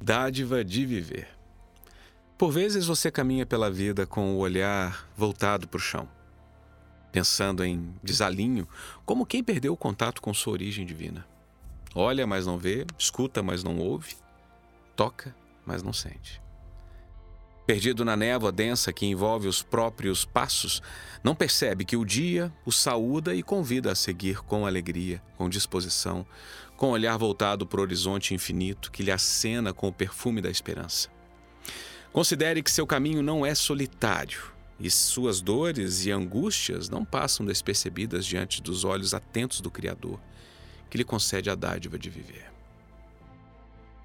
Dádiva de viver. Por vezes você caminha pela vida com o olhar voltado para o chão, pensando em desalinho, como quem perdeu o contato com sua origem divina. Olha, mas não vê, escuta, mas não ouve, toca, mas não sente. Perdido na névoa densa que envolve os próprios passos, não percebe que o dia o saúda e convida a seguir com alegria, com disposição, com olhar voltado para o horizonte infinito que lhe acena com o perfume da esperança. Considere que seu caminho não é solitário e suas dores e angústias não passam despercebidas diante dos olhos atentos do Criador, que lhe concede a dádiva de viver.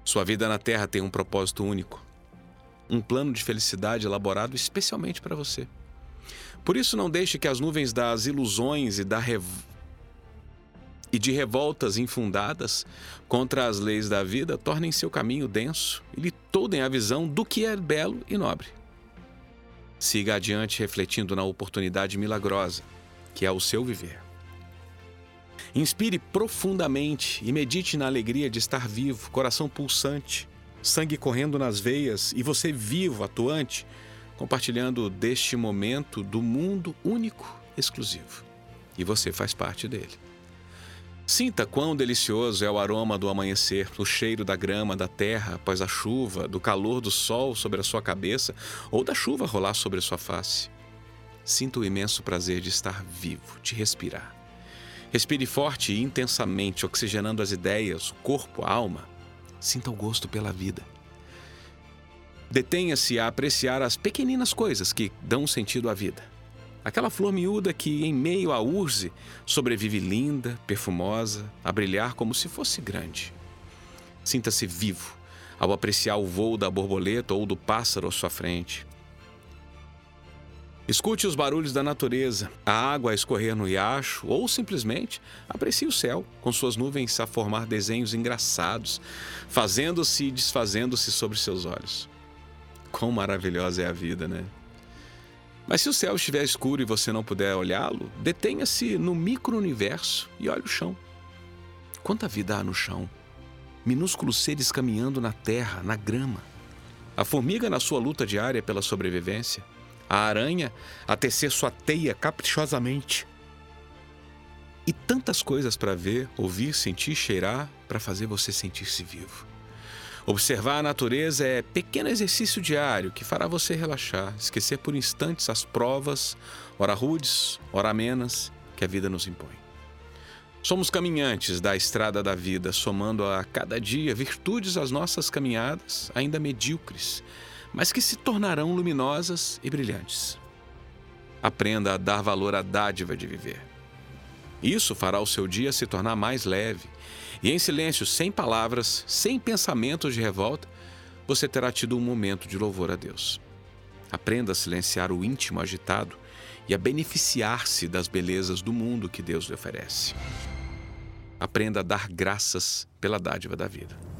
Sua vida na Terra tem um propósito único, um plano de felicidade elaborado especialmente para você. Por isso, não deixe que as nuvens das ilusões e da rev e de revoltas infundadas contra as leis da vida tornem seu caminho denso e lhe toldem a visão do que é belo e nobre. Siga adiante refletindo na oportunidade milagrosa que é o seu viver. Inspire profundamente e medite na alegria de estar vivo, coração pulsante, sangue correndo nas veias e você vivo, atuante, compartilhando deste momento do mundo único, exclusivo. E você faz parte dele. Sinta quão delicioso é o aroma do amanhecer, o cheiro da grama, da terra após a chuva, do calor do sol sobre a sua cabeça ou da chuva rolar sobre a sua face. Sinta o imenso prazer de estar vivo, de respirar. Respire forte e intensamente, oxigenando as ideias, o corpo, a alma. Sinta o gosto pela vida. Detenha-se a apreciar as pequeninas coisas que dão sentido à vida Aquela flor miúda que, em meio à urze, sobrevive linda, perfumosa, a brilhar como se fosse grande. Sinta-se vivo ao apreciar o voo da borboleta ou do pássaro à sua frente. Escute os barulhos da natureza, a água a escorrer no riacho ou simplesmente aprecie o céu, com suas nuvens a formar desenhos engraçados, fazendo-se e desfazendo-se sobre seus olhos. Quão maravilhosa é a vida, né? Mas se o céu estiver escuro e você não puder olhá-lo, detenha-se no micro-universo e olhe o chão. Quanta vida há no chão? Minúsculos seres caminhando na terra, na grama. A formiga na sua luta diária pela sobrevivência. A aranha a tecer sua teia caprichosamente. E tantas coisas para ver, ouvir, sentir, cheirar para fazer você sentir-se vivo. Observar a natureza é pequeno exercício diário que fará você relaxar, esquecer por instantes as provas, ora rudes, ora amenas, que a vida nos impõe. Somos caminhantes da estrada da vida, somando a cada dia virtudes às nossas caminhadas, ainda medíocres, mas que se tornarão luminosas e brilhantes. Aprenda a dar valor à dádiva de viver. Isso fará o seu dia se tornar mais leve. E em silêncio, sem palavras, sem pensamentos de revolta, você terá tido um momento de louvor a Deus. Aprenda a silenciar o íntimo agitado e a beneficiar-se das belezas do mundo que Deus lhe oferece. Aprenda a dar graças pela dádiva da vida.